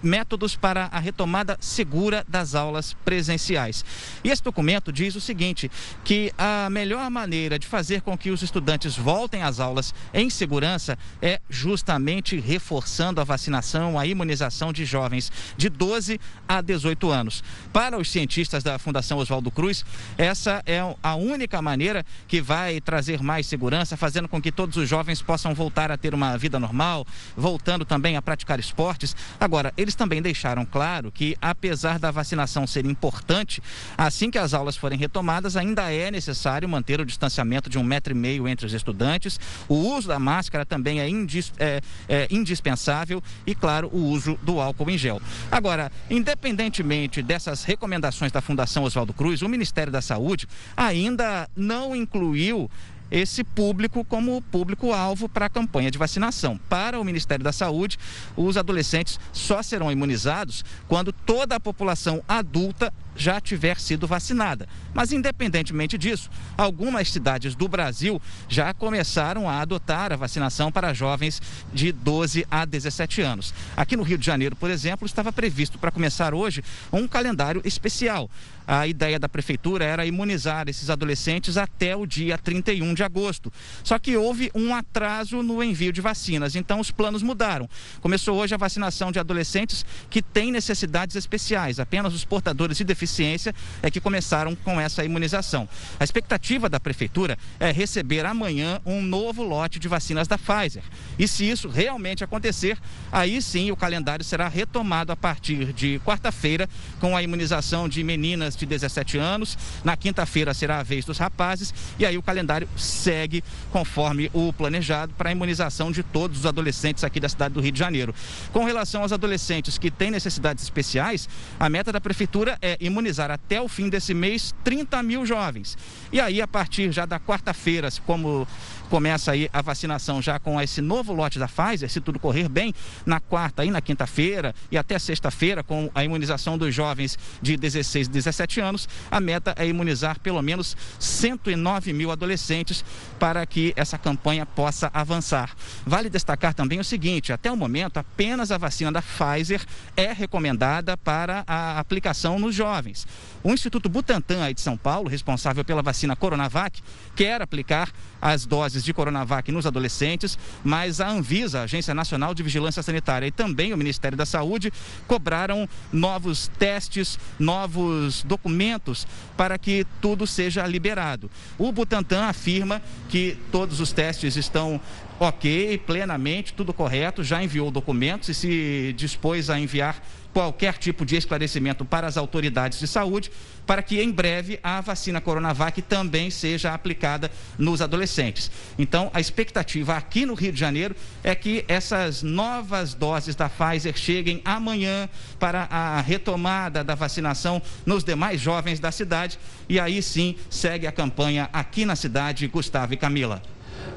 Métodos para a Retomada Segura das Aulas Presenciais. E esse documento diz o seguinte: que a melhor maneira de fazer com que os estudantes voltem às aulas em segurança é justamente reforçando a vacinação, a imunização de jovens de 12 a 18 anos. Para os cientistas, cientistas da Fundação Oswaldo Cruz, essa é a única maneira que vai trazer mais segurança, fazendo com que todos os jovens possam voltar a ter uma vida normal, voltando também a praticar esportes. Agora, eles também deixaram claro que, apesar da vacinação ser importante, assim que as aulas forem retomadas, ainda é necessário manter o distanciamento de um metro e meio entre os estudantes. O uso da máscara também é, indis, é, é indispensável e, claro, o uso do álcool em gel. Agora, independentemente dessas recomendações da Fundação Oswaldo Cruz, o Ministério da Saúde ainda não incluiu esse público como público-alvo para a campanha de vacinação. Para o Ministério da Saúde, os adolescentes só serão imunizados quando toda a população adulta já tiver sido vacinada. Mas, independentemente disso, algumas cidades do Brasil já começaram a adotar a vacinação para jovens de 12 a 17 anos. Aqui no Rio de Janeiro, por exemplo, estava previsto para começar hoje um calendário especial. A ideia da prefeitura era imunizar esses adolescentes até o dia 31 de agosto. Só que houve um atraso no envio de vacinas, então os planos mudaram. Começou hoje a vacinação de adolescentes que têm necessidades especiais. Apenas os portadores de deficiência deficiência é que começaram com essa imunização. A expectativa da prefeitura é receber amanhã um novo lote de vacinas da Pfizer. E se isso realmente acontecer, aí sim o calendário será retomado a partir de quarta-feira com a imunização de meninas de 17 anos. Na quinta-feira será a vez dos rapazes e aí o calendário segue conforme o planejado para a imunização de todos os adolescentes aqui da cidade do Rio de Janeiro. Com relação aos adolescentes que têm necessidades especiais, a meta da prefeitura é imunizar imunizar até o fim desse mês 30 mil jovens. E aí, a partir já da quarta-feira, como começa aí a vacinação já com esse novo lote da Pfizer, se tudo correr bem, na quarta e na quinta-feira e até sexta-feira, com a imunização dos jovens de 16 e 17 anos, a meta é imunizar pelo menos 109 mil adolescentes para que essa campanha possa avançar. Vale destacar também o seguinte: até o momento, apenas a vacina da Pfizer é recomendada para a aplicação nos jovens. O Instituto Butantan, aí de São Paulo, responsável pela vacina Coronavac, quer aplicar as doses de Coronavac nos adolescentes, mas a Anvisa, a Agência Nacional de Vigilância Sanitária, e também o Ministério da Saúde cobraram novos testes, novos documentos para que tudo seja liberado. O Butantan afirma que todos os testes estão ok, plenamente, tudo correto, já enviou documentos e se dispôs a enviar qualquer tipo de esclarecimento para as autoridades de saúde, para que em breve a vacina Coronavac também seja aplicada nos adolescentes. Então, a expectativa aqui no Rio de Janeiro é que essas novas doses da Pfizer cheguem amanhã para a retomada da vacinação nos demais jovens da cidade e aí sim segue a campanha aqui na cidade, Gustavo e Camila.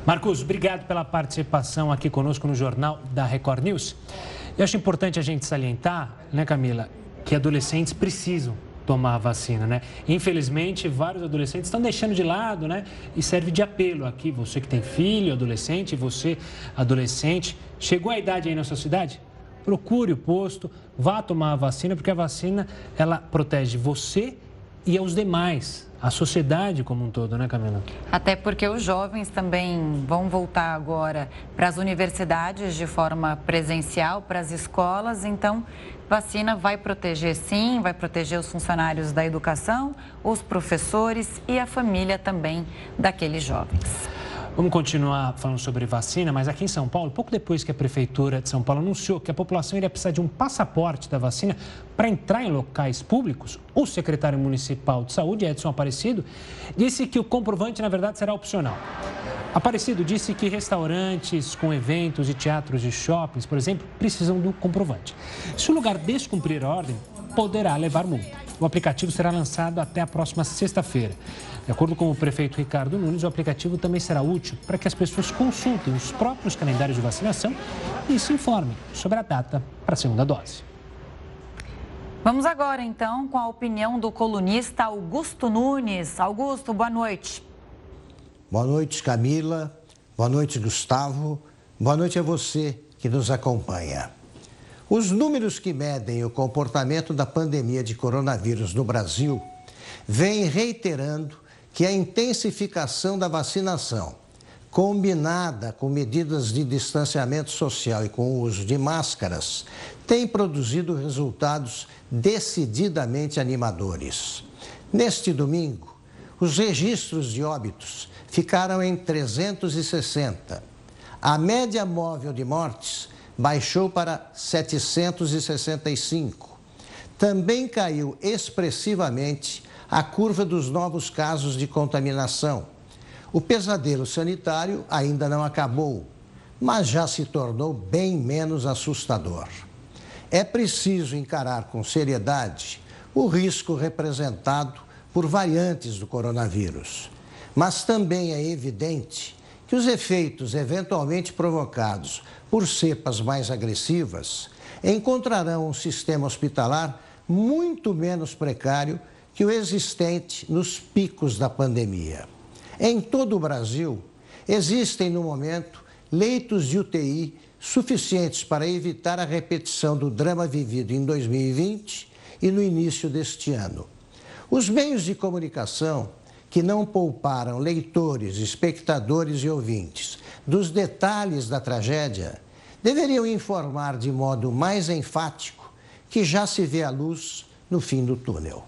Marcos, obrigado pela participação aqui conosco no Jornal da Record News. Eu acho importante a gente salientar, né, Camila, que adolescentes precisam tomar a vacina, né? Infelizmente, vários adolescentes estão deixando de lado, né? E serve de apelo aqui, você que tem filho, adolescente, você, adolescente, chegou a idade aí na sua cidade? Procure o posto, vá tomar a vacina, porque a vacina, ela protege você e aos demais, a sociedade como um todo, né, Camila? Até porque os jovens também vão voltar agora para as universidades de forma presencial, para as escolas, então vacina vai proteger sim, vai proteger os funcionários da educação, os professores e a família também daqueles jovens. Vamos continuar falando sobre vacina, mas aqui em São Paulo, pouco depois que a Prefeitura de São Paulo anunciou que a população iria precisar de um passaporte da vacina para entrar em locais públicos, o secretário municipal de saúde, Edson Aparecido, disse que o comprovante, na verdade, será opcional. Aparecido disse que restaurantes com eventos e teatros e shoppings, por exemplo, precisam do comprovante. Se o lugar descumprir a ordem, poderá levar multa. O aplicativo será lançado até a próxima sexta-feira. De acordo com o prefeito Ricardo Nunes, o aplicativo também será útil para que as pessoas consultem os próprios calendários de vacinação e se informem sobre a data para a segunda dose. Vamos agora, então, com a opinião do colunista Augusto Nunes. Augusto, boa noite. Boa noite, Camila. Boa noite, Gustavo. Boa noite a você que nos acompanha. Os números que medem o comportamento da pandemia de coronavírus no Brasil vêm reiterando que a intensificação da vacinação, combinada com medidas de distanciamento social e com o uso de máscaras, tem produzido resultados decididamente animadores. Neste domingo, os registros de óbitos ficaram em 360. A média móvel de mortes baixou para 765. Também caiu expressivamente a curva dos novos casos de contaminação. O pesadelo sanitário ainda não acabou, mas já se tornou bem menos assustador. É preciso encarar com seriedade o risco representado por variantes do coronavírus. Mas também é evidente que os efeitos eventualmente provocados por cepas mais agressivas encontrarão um sistema hospitalar muito menos precário que o existente nos picos da pandemia. Em todo o Brasil, existem no momento leitos de UTI suficientes para evitar a repetição do drama vivido em 2020 e no início deste ano. Os meios de comunicação que não pouparam leitores, espectadores e ouvintes dos detalhes da tragédia deveriam informar de modo mais enfático que já se vê a luz no fim do túnel.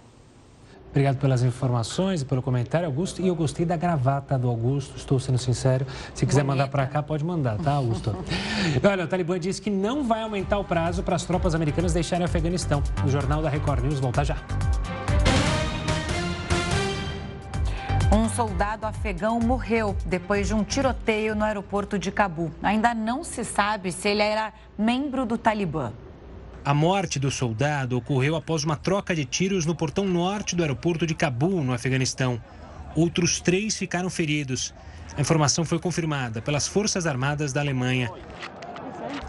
Obrigado pelas informações e pelo comentário, Augusto. E eu gostei da gravata do Augusto, estou sendo sincero. Se quiser Bonita. mandar para cá, pode mandar, tá, Augusto? Olha, o Talibã disse que não vai aumentar o prazo para as tropas americanas deixarem o Afeganistão. O Jornal da Record News volta já. Soldado afegão morreu depois de um tiroteio no aeroporto de Cabu. Ainda não se sabe se ele era membro do Talibã. A morte do soldado ocorreu após uma troca de tiros no portão norte do aeroporto de Cabul, no Afeganistão. Outros três ficaram feridos. A informação foi confirmada pelas Forças Armadas da Alemanha.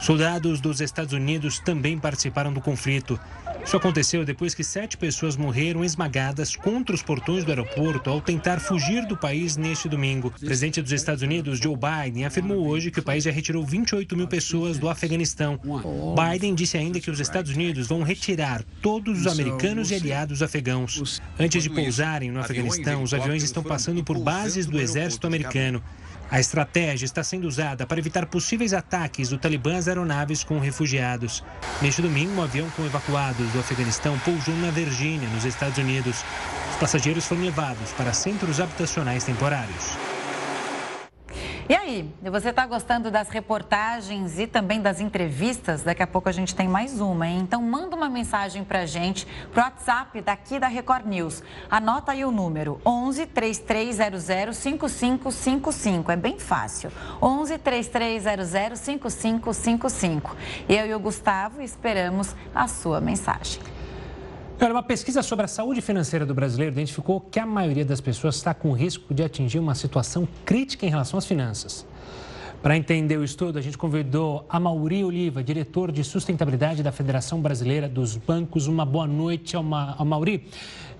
Soldados dos Estados Unidos também participaram do conflito. Isso aconteceu depois que sete pessoas morreram esmagadas contra os portões do aeroporto ao tentar fugir do país neste domingo. O presidente dos Estados Unidos, Joe Biden, afirmou hoje que o país já retirou 28 mil pessoas do Afeganistão. Biden disse ainda que os Estados Unidos vão retirar todos os americanos e aliados afegãos. Antes de pousarem no Afeganistão, os aviões estão passando por bases do exército americano. A estratégia está sendo usada para evitar possíveis ataques do Talibã às aeronaves com refugiados. Neste domingo, um avião com evacuados do Afeganistão pousou na Virgínia, nos Estados Unidos. Os passageiros foram levados para centros habitacionais temporários. E aí, você está gostando das reportagens e também das entrevistas? Daqui a pouco a gente tem mais uma, hein? Então manda uma mensagem para a gente pro WhatsApp daqui da Record News. Anota aí o número 11 3300 5555. É bem fácil. 11 3300 5555. Eu e o Gustavo esperamos a sua mensagem. Olha, uma pesquisa sobre a saúde financeira do brasileiro identificou que a maioria das pessoas está com risco de atingir uma situação crítica em relação às finanças. Para entender o estudo, a gente convidou a Mauri Oliva, diretor de sustentabilidade da Federação Brasileira dos Bancos. Uma boa noite ao, Ma ao Mauri.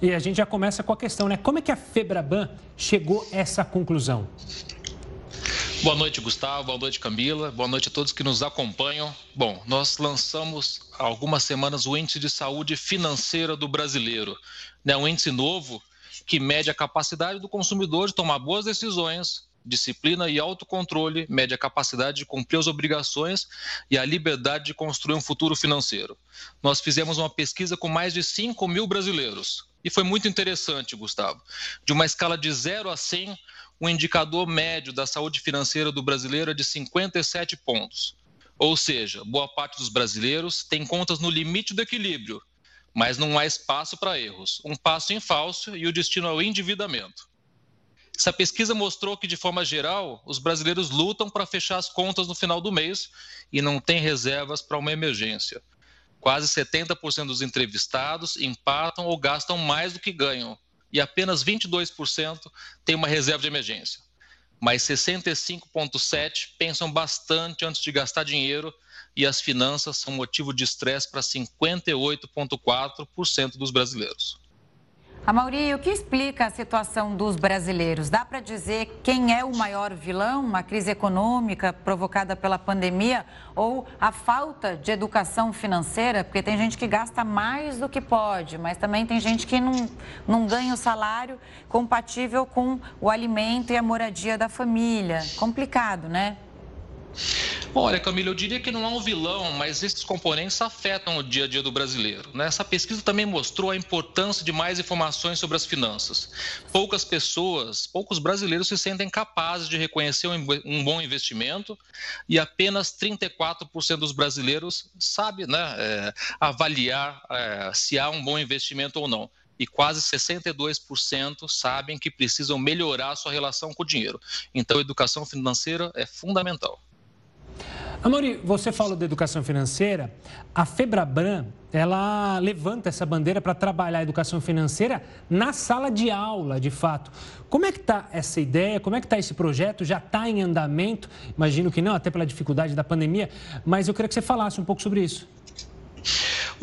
E a gente já começa com a questão, né? Como é que a Febraban chegou a essa conclusão? Boa noite, Gustavo. Boa noite, Camila. Boa noite a todos que nos acompanham. Bom, nós lançamos há algumas semanas o Índice de Saúde Financeira do Brasileiro. Né? Um índice novo que mede a capacidade do consumidor de tomar boas decisões, disciplina e autocontrole, mede a capacidade de cumprir as obrigações e a liberdade de construir um futuro financeiro. Nós fizemos uma pesquisa com mais de 5 mil brasileiros. E foi muito interessante, Gustavo. De uma escala de 0 a 100, o indicador médio da saúde financeira do brasileiro é de 57 pontos. Ou seja, boa parte dos brasileiros tem contas no limite do equilíbrio, mas não há espaço para erros. Um passo em falso e o destino é o endividamento. Essa pesquisa mostrou que, de forma geral, os brasileiros lutam para fechar as contas no final do mês e não têm reservas para uma emergência. Quase 70% dos entrevistados empatam ou gastam mais do que ganham, e apenas 22% têm uma reserva de emergência. Mas 65,7% pensam bastante antes de gastar dinheiro e as finanças são motivo de estresse para 58,4% dos brasileiros. A Mauri, o que explica a situação dos brasileiros? Dá para dizer quem é o maior vilão? A crise econômica provocada pela pandemia ou a falta de educação financeira? Porque tem gente que gasta mais do que pode, mas também tem gente que não, não ganha o salário compatível com o alimento e a moradia da família. Complicado, né? Olha, Camila, eu diria que não é um vilão, mas esses componentes afetam o dia a dia do brasileiro. Né? Essa pesquisa também mostrou a importância de mais informações sobre as finanças. Poucas pessoas, poucos brasileiros se sentem capazes de reconhecer um bom investimento e apenas 34% dos brasileiros sabe né, é, avaliar é, se há um bom investimento ou não e quase 62% sabem que precisam melhorar sua relação com o dinheiro. Então, educação financeira é fundamental. Amori, você falou da educação financeira. A Febraban, ela levanta essa bandeira para trabalhar a educação financeira na sala de aula, de fato. Como é que está essa ideia? Como é que está esse projeto? Já está em andamento? Imagino que não, até pela dificuldade da pandemia. Mas eu queria que você falasse um pouco sobre isso.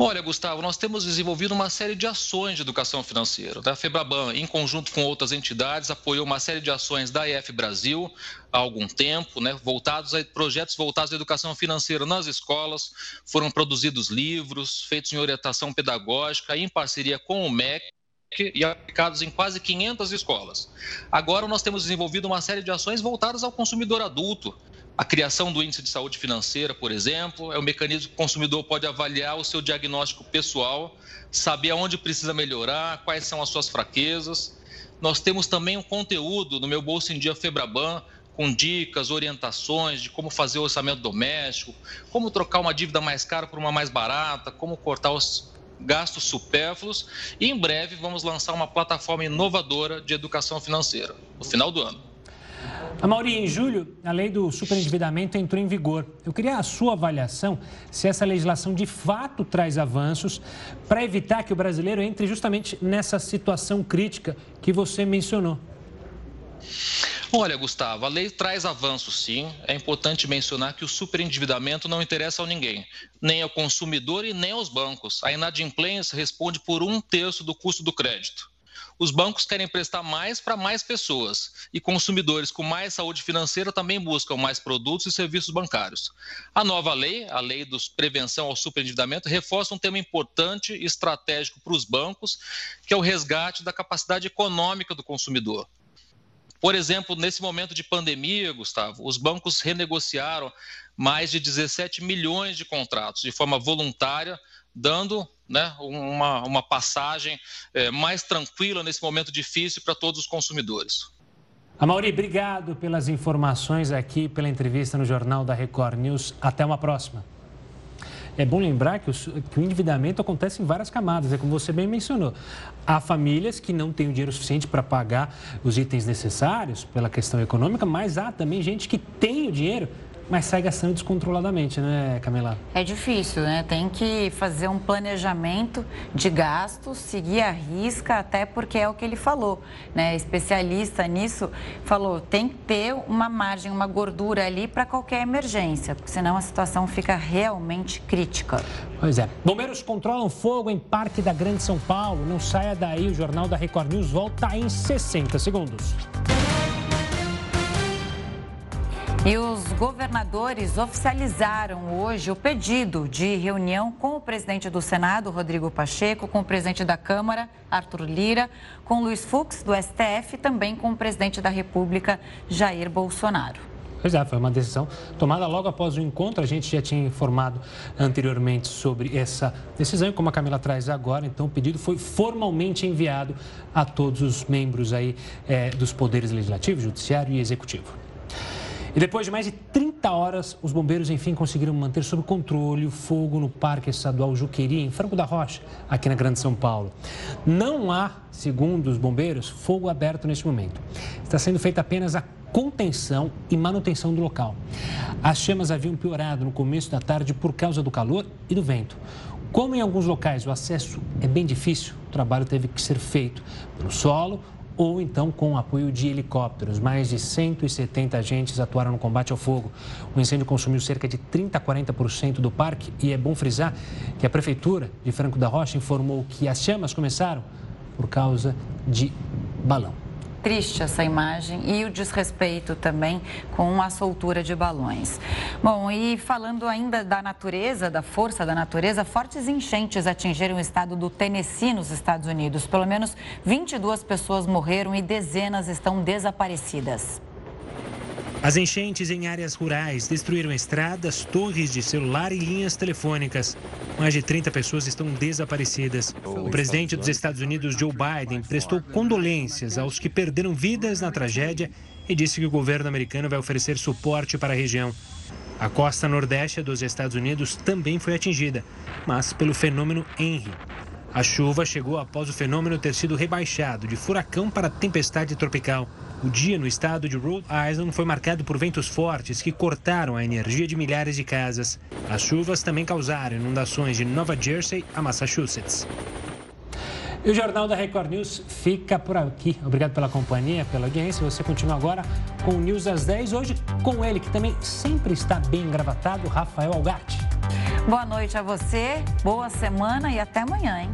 Olha, Gustavo, nós temos desenvolvido uma série de ações de educação financeira. A Febraban, em conjunto com outras entidades, apoiou uma série de ações da IF Brasil há algum tempo, né, voltados a projetos voltados à educação financeira nas escolas. Foram produzidos livros, feitos em orientação pedagógica, em parceria com o MEC e aplicados em quase 500 escolas. Agora nós temos desenvolvido uma série de ações voltadas ao consumidor adulto, a criação do índice de saúde financeira, por exemplo, é um mecanismo que o consumidor pode avaliar o seu diagnóstico pessoal, saber aonde precisa melhorar, quais são as suas fraquezas. Nós temos também um conteúdo no meu Bolso em Dia Febraban, com dicas, orientações de como fazer o orçamento doméstico, como trocar uma dívida mais cara por uma mais barata, como cortar os gastos supérfluos. E em breve vamos lançar uma plataforma inovadora de educação financeira, no final do ano. A Mauri, em julho, a lei do superendividamento entrou em vigor. Eu queria a sua avaliação se essa legislação de fato traz avanços para evitar que o brasileiro entre justamente nessa situação crítica que você mencionou. Olha, Gustavo, a lei traz avanços, sim. É importante mencionar que o superendividamento não interessa a ninguém, nem ao consumidor e nem aos bancos. A inadimplência responde por um terço do custo do crédito os bancos querem emprestar mais para mais pessoas e consumidores com mais saúde financeira também buscam mais produtos e serviços bancários. A nova lei, a lei dos prevenção ao superendividamento, reforça um tema importante e estratégico para os bancos, que é o resgate da capacidade econômica do consumidor. Por exemplo, nesse momento de pandemia, Gustavo, os bancos renegociaram mais de 17 milhões de contratos de forma voluntária, dando né, uma, uma passagem é, mais tranquila nesse momento difícil para todos os consumidores. Amauri, obrigado pelas informações aqui, pela entrevista no Jornal da Record News. Até uma próxima. É bom lembrar que o, que o, endividamento acontece em várias camadas, é como você bem mencionou. Há famílias que não têm o dinheiro suficiente para pagar os itens necessários pela questão econômica, mas há também gente que tem o dinheiro mas sai gastando descontroladamente, né, Camila? É difícil, né? Tem que fazer um planejamento de gastos, seguir a risca, até porque é o que ele falou, né? Especialista nisso falou, tem que ter uma margem, uma gordura ali para qualquer emergência, porque senão a situação fica realmente crítica. Pois é. Bombeiros controlam fogo em Parque da Grande São Paulo. Não saia daí, o Jornal da Record News volta em 60 segundos. E os governadores oficializaram hoje o pedido de reunião com o presidente do Senado, Rodrigo Pacheco, com o presidente da Câmara, Arthur Lira, com Luiz Fux, do STF, e também com o presidente da República, Jair Bolsonaro. Pois é, foi uma decisão tomada logo após o encontro. A gente já tinha informado anteriormente sobre essa decisão, e como a Camila traz agora, então o pedido foi formalmente enviado a todos os membros aí é, dos poderes legislativo, judiciário e executivo. E depois de mais de 30 horas, os bombeiros enfim conseguiram manter sob controle o fogo no Parque Estadual Juqueri, em Franco da Rocha, aqui na Grande São Paulo. Não há, segundo os bombeiros, fogo aberto neste momento. Está sendo feita apenas a contenção e manutenção do local. As chamas haviam piorado no começo da tarde por causa do calor e do vento. Como em alguns locais o acesso é bem difícil, o trabalho teve que ser feito pelo solo ou então com o apoio de helicópteros. Mais de 170 agentes atuaram no combate ao fogo. O incêndio consumiu cerca de 30 a 40% do parque e é bom frisar que a Prefeitura de Franco da Rocha informou que as chamas começaram por causa de balão triste essa imagem e o desrespeito também com a soltura de balões. Bom, e falando ainda da natureza, da força da natureza, fortes enchentes atingiram o estado do Tennessee, nos Estados Unidos. Pelo menos 22 pessoas morreram e dezenas estão desaparecidas. As enchentes em áreas rurais destruíram estradas, torres de celular e linhas telefônicas. Mais de 30 pessoas estão desaparecidas. O presidente dos Estados Unidos, Joe Biden, prestou condolências aos que perderam vidas na tragédia e disse que o governo americano vai oferecer suporte para a região. A costa nordeste dos Estados Unidos também foi atingida, mas pelo fenômeno Henry. A chuva chegou após o fenômeno ter sido rebaixado de furacão para tempestade tropical. O dia no estado de Rhode Island foi marcado por ventos fortes que cortaram a energia de milhares de casas. As chuvas também causaram inundações de Nova Jersey a Massachusetts. E o Jornal da Record News fica por aqui. Obrigado pela companhia, pela audiência. Você continua agora com o News às 10. Hoje com ele, que também sempre está bem engravatado, Rafael Algatti. Boa noite a você, boa semana e até amanhã, hein?